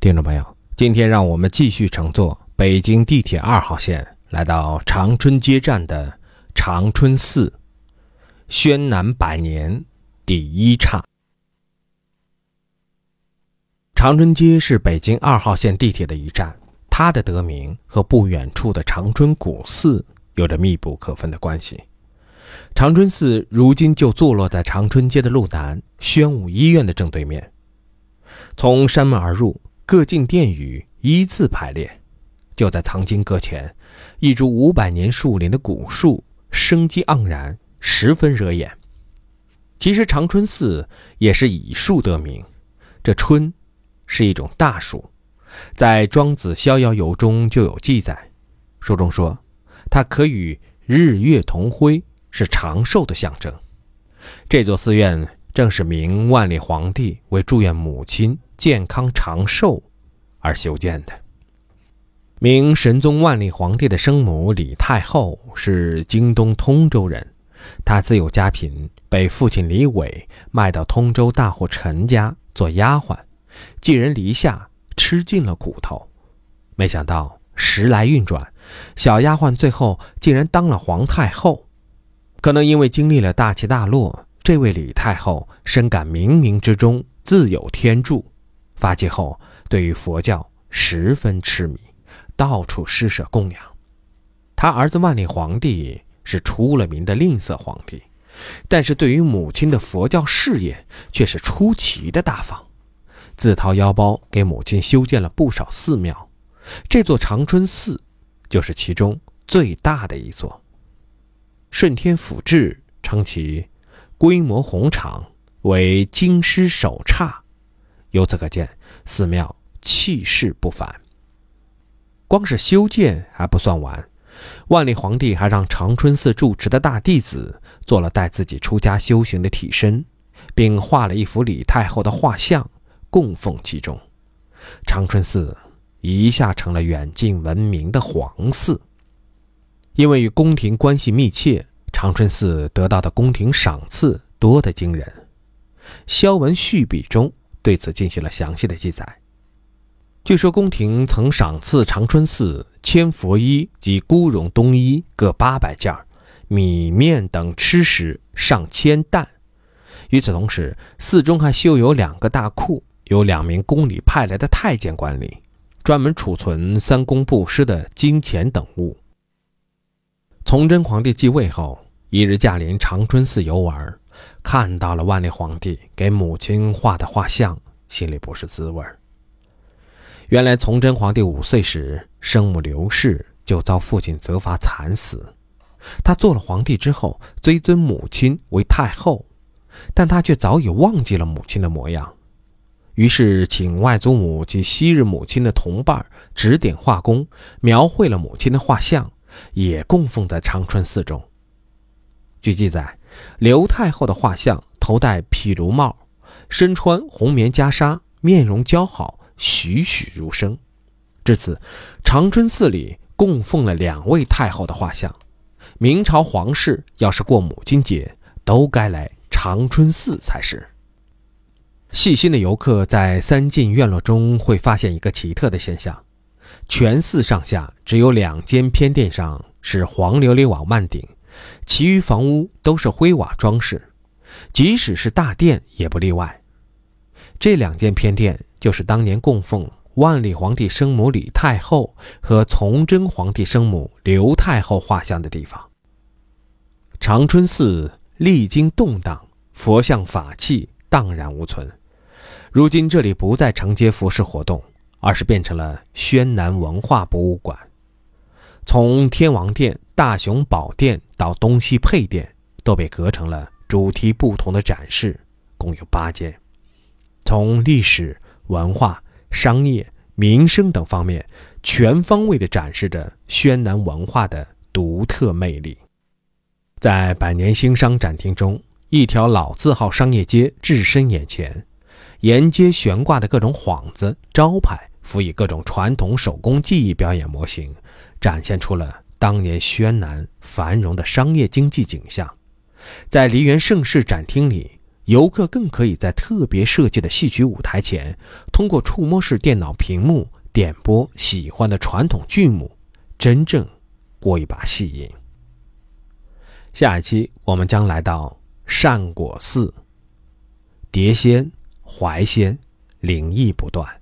听众朋友，今天让我们继续乘坐北京地铁二号线，来到长春街站的长春寺。宣南百年第一刹。长春街是北京二号线地铁的一站，它的得名和不远处的长春古寺有着密不可分的关系。长春寺如今就坐落在长春街的路南宣武医院的正对面。从山门而入。各进殿宇依次排列，就在藏经阁前，一株五百年树龄的古树生机盎然，十分惹眼。其实长春寺也是以树得名，这“春”是一种大树，在《庄子逍遥游》中就有记载。书中说，它可与日月同辉，是长寿的象征。这座寺院正是明万历皇帝为祝愿母亲。健康长寿而修建的。明神宗万历皇帝的生母李太后是京东通州人，她自幼家贫，被父亲李伟卖到通州大户陈家做丫鬟，寄人篱下，吃尽了苦头。没想到时来运转，小丫鬟最后竟然当了皇太后。可能因为经历了大起大落，这位李太后深感冥冥之中自有天助。发迹后，对于佛教十分痴迷，到处施舍供养。他儿子万历皇帝是出了名的吝啬皇帝，但是对于母亲的佛教事业却是出奇的大方，自掏腰包给母亲修建了不少寺庙，这座长春寺就是其中最大的一座。顺天府志称其规模宏敞，为京师首刹。由此可见，寺庙气势不凡。光是修建还不算完，万历皇帝还让长春寺住持的大弟子做了带自己出家修行的替身，并画了一幅李太后的画像供奉其中。长春寺一下成了远近闻名的皇寺。因为与宫廷关系密切，长春寺得到的宫廷赏赐多得惊人。《萧文续笔》中。对此进行了详细的记载。据说宫廷曾赏赐长春寺千佛衣及孤绒冬衣各八百件，米面等吃食上千担。与此同时，寺中还修有两个大库，由两名宫里派来的太监管理，专门储存三公布施的金钱等物。崇祯皇帝继位后，一日驾临长春寺游玩。看到了万历皇帝给母亲画的画像，心里不是滋味儿。原来崇祯皇帝五岁时，生母刘氏就遭父亲责罚惨死。他做了皇帝之后，追尊母亲为太后，但他却早已忘记了母亲的模样。于是请外祖母及昔日母亲的同伴指点画工，描绘了母亲的画像，也供奉在长春寺中。据记载。刘太后的画像头戴毗卢帽，身穿红棉袈裟，面容姣好，栩栩如生。至此，长春寺里供奉了两位太后的画像。明朝皇室要是过母亲节，都该来长春寺才是。细心的游客在三进院落中会发现一个奇特的现象：全寺上下只有两间偏殿上是黄琉璃瓦幔顶。其余房屋都是灰瓦装饰，即使是大殿也不例外。这两间偏殿就是当年供奉万历皇帝生母李太后和崇祯皇帝生母刘太后画像的地方。长春寺历经动荡，佛像法器荡然无存。如今这里不再承接服饰活动，而是变成了宣南文化博物馆。从天王殿、大雄宝殿到东西配殿，都被隔成了主题不同的展示，共有八间。从历史文化、商业、民生等方面，全方位地展示着宣南文化的独特魅力。在百年兴商展厅中，一条老字号商业街置身眼前，沿街悬挂的各种幌子、招牌，辅以各种传统手工技艺表演模型。展现出了当年宣南繁荣的商业经济景象。在梨园盛世展厅里，游客更可以在特别设计的戏曲舞台前，通过触摸式电脑屏幕点播喜欢的传统剧目，真正过一把戏瘾。下一期我们将来到善果寺，碟仙、怀仙，灵异不断。